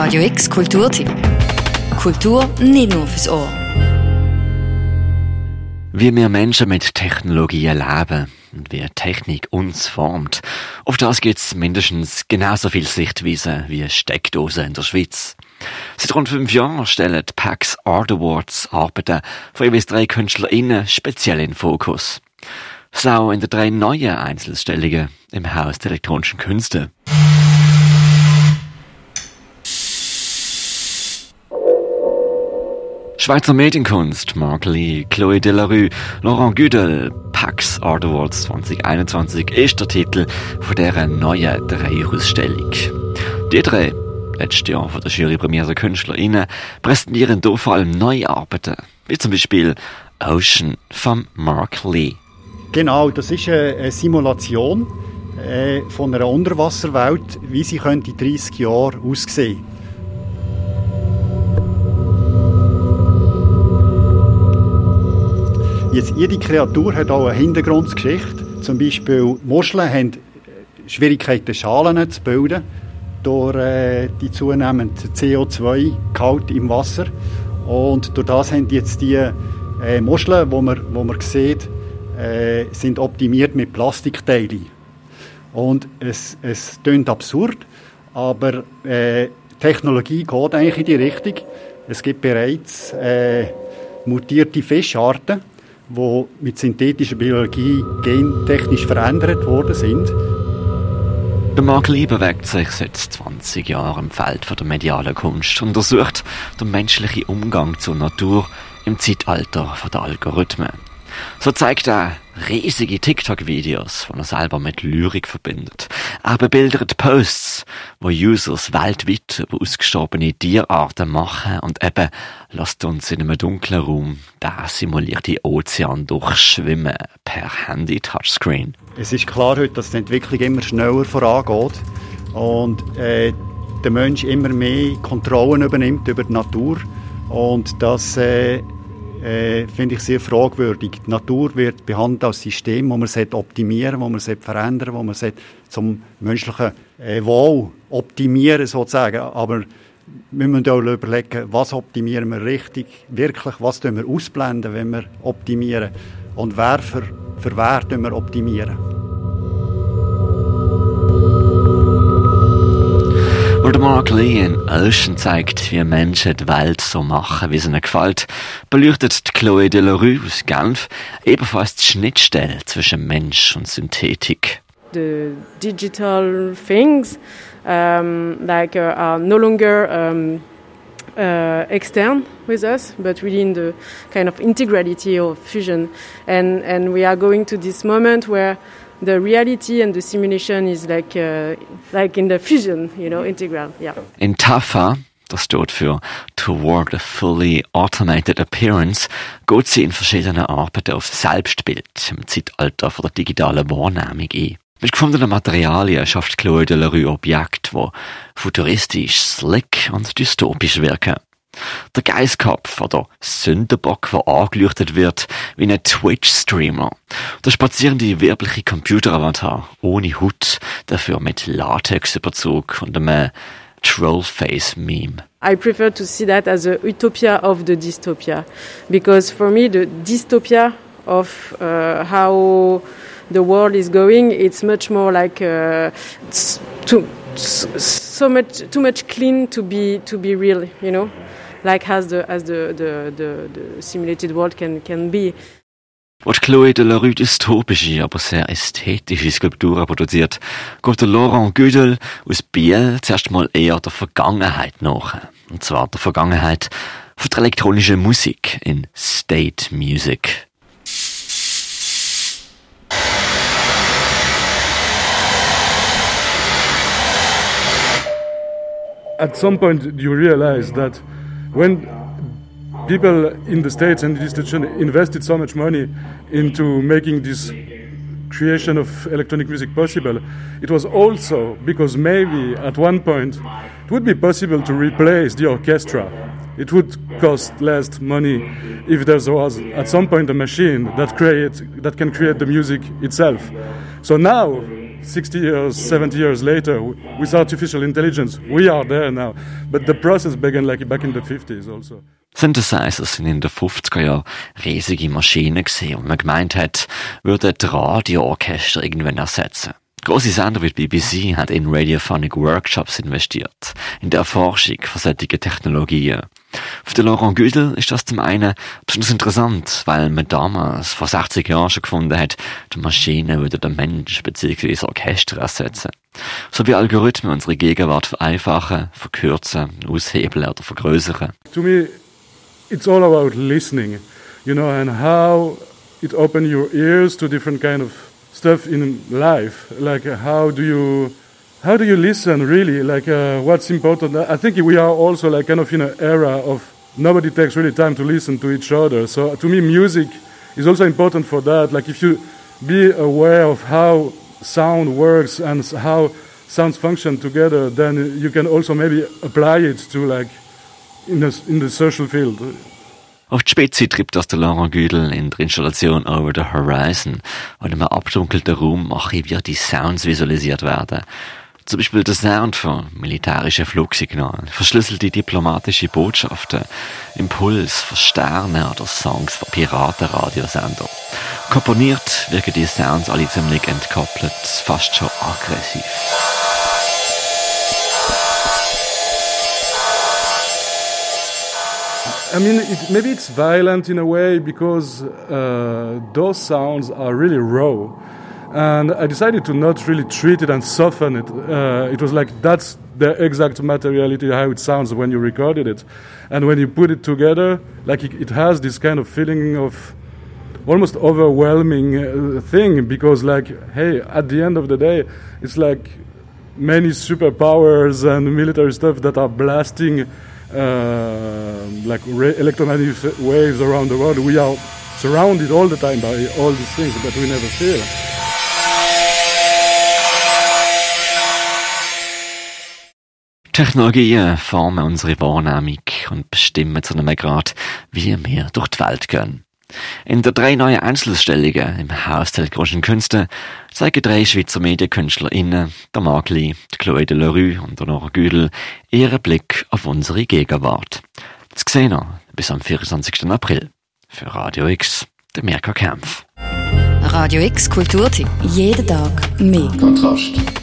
Radio X Kulturtipp. Kultur nicht nur fürs Ohr. Wie wir Menschen mit Technologie erleben und wie Technik uns formt, auf das gibt es mindestens genauso viel Sichtweise wie Steckdosen in der Schweiz. Seit rund fünf Jahren stellen PAX Art Awards Arbeiten von jeweils drei KünstlerInnen speziell in Fokus. So in den drei neuen Einzelstellungen im Haus der elektronischen Künste. Schweizer Medienkunst, Mark Lee, Chloé Delarue, Laurent Güdel, Pax Art Awards 2021 ist der Titel von dieser neuen Dreierausstellung. Die drei, letztes Jahr von der Jury prämierte KünstlerInnen, präsentieren hier vor allem neue Arbeiten, wie zum Beispiel Ocean von Mark Lee. Genau, das ist eine Simulation äh, von einer Unterwasserwelt, wie sie könnte in 30 Jahren aussehen Jetzt, jede Kreatur hat auch eine Hintergrundgeschichte. Zum Beispiel Muscheln haben Schwierigkeiten, Schalen zu bilden durch äh, die zunehmende CO2-Gehalt im Wasser. Und durch das haben jetzt die äh, Muscheln, die man, wo man sieht, äh, sind optimiert mit Plastikteilen. Und es, es klingt absurd, aber äh, Technologie geht eigentlich in die Richtung. Es gibt bereits äh, mutierte Fischarten, die mit synthetischer Biologie gentechnisch verändert worden sind. Der Mark Lee bewegt sich seit 20 Jahren im Feld der medialen Kunst und untersucht den menschlichen Umgang zur Natur im Zeitalter der Algorithmen. So zeigt er riesige TikTok-Videos, die er selber mit Lyrik verbindet. Er bebildert Posts, wo Users weltweit über ausgestorbene Tierarten machen und eben lasst uns in einem dunklen Raum der simulierte Ozean durchschwimmen per Handy-Touchscreen. Es ist klar heute, dass die Entwicklung immer schneller vorangeht und äh, der Mensch immer mehr Kontrollen übernimmt über die Natur und das äh, äh, finde ich sehr fragwürdig. Die Natur wird behandelt als System, das man optimieren wo man verändern wo man zum menschlichen äh, Wohl optimieren sozusagen. Aber wir müssen auch überlegen, was optimieren wir richtig, wirklich, was tun wir ausblenden, wenn wir optimieren und wer für, für wer wir optimieren. Wo der Mark Lee in Ocean zeigt, wie Menschen die Welt so machen, wie es ihnen gefällt, beleuchtet Chloé Delarue aus Genf ebenfalls die Schnittstelle zwischen Mensch und Synthetik. The digital things um, like uh, are no longer um, uh, extern with us, but really in the kind of integrality or fusion. And, and we are going to this moment where the reality and the simulation is like uh, like in the fusion, you know, integral. Yeah. In TAFA, das steht für Toward a Fully Automated Appearance, geht sie in verschiedenen Arbeiten auf Selbstbild im Zeitalter von der digitalen Wahrnehmung ein. Mit gefundenen Materialien schafft Chloé de la Rue Objekte, die futuristisch, slick und dystopisch wirken. Der Geistkopf oder Sündenbock, der angeleuchtet wird wie ein Twitch-Streamer. Der spazierende werbliche Computeravatar ohne Hut, dafür mit Latexüberzug und einem Trollface-Meme. I prefer to see that as a utopia of the dystopia, because for me the dystopia of uh, how the world is going, it's much more like uh, too, so much too much clean to be to be real, you know like as the as the the, the, the simulated world can can be. Als Chloé de la Rue dystopische, aber sehr ästhetische Skulpturen produziert, geht der Laurent Güdel aus Biel zuerst mal eher der Vergangenheit nach. Und zwar der Vergangenheit von der elektronischen Musik in State Music. At some point you realize that when people in the States and the institution invested so much money into making this creation of electronic music possible, it was also because maybe at one point it would be possible to replace the orchestra. It would cost less money if there was at some point a machine that create that can create the music itself. So now 60 years, 70 years later with artificial intelligence. We are there now. But the process began like back in the 50s also. Synthesizers sind in den 50er Jahren riesige Maschinen gesehen und man gemeint hat, würde das Radioorchester irgendwann ersetzen. Große Sender wie die BBC hat in Radiophonic Workshops investiert, in der Erforschung von solchen Technologien. Für den Laurent Güdel ist das zum einen besonders interessant, weil man damals, vor 60 Jahren schon gefunden hat, die Maschine würde den Mensch bzw. das Orchester ersetzen. So wie Algorithmen unsere Gegenwart vereinfachen, verkürzen, aushebeln oder vergrößern. To me, it's all about listening, you know, and how it opens your ears to different kind of stuff in life. Like how do you how do you listen really? Like uh, what's important? I think we are also like kind of in an era of nobody takes really time to listen to each other. So to me, music is also important for that. Like if you be aware of how sound works and how sounds function together, then you can also maybe apply it to like in the, in the social field. Auf die Spitze treibt das der Laurent Güdel in der Installation Over the Horizon, in einem abdunkelten Raum archivierte Sounds visualisiert werden. Zum Beispiel der Sound von militärischen Flugsignalen, verschlüsselte diplomatische Botschaften, Impuls von Sternen oder Songs von Piratenradiosender. Komponiert wirken die Sounds alle ziemlich entkoppelt, fast schon aggressiv. I mean, it, maybe it's violent in a way because uh, those sounds are really raw. And I decided to not really treat it and soften it. Uh, it was like that's the exact materiality, how it sounds when you recorded it. And when you put it together, like it, it has this kind of feeling of almost overwhelming uh, thing because, like, hey, at the end of the day, it's like many superpowers and military stuff that are blasting uh, like electromagnetic waves around the world. We are surrounded all the time by all these things, but we never feel. Technologien formen unsere Wahrnehmung und bestimmen zu einem Grad, wie wir durch die Welt gehen. In der drei neuen Einzelausstellungen im Haus der großen Künste zeigen drei Schweizer MedienkünstlerInnen, der Magli, Chloé de Lerue und der Nora Güdel, ihren Blick auf unsere Gegenwart. Das sehen wir bis am 24. April. Für Radio X, der Mirka Kempf. Radio X Kulturtipp. Jeden Tag mehr. Kontrast.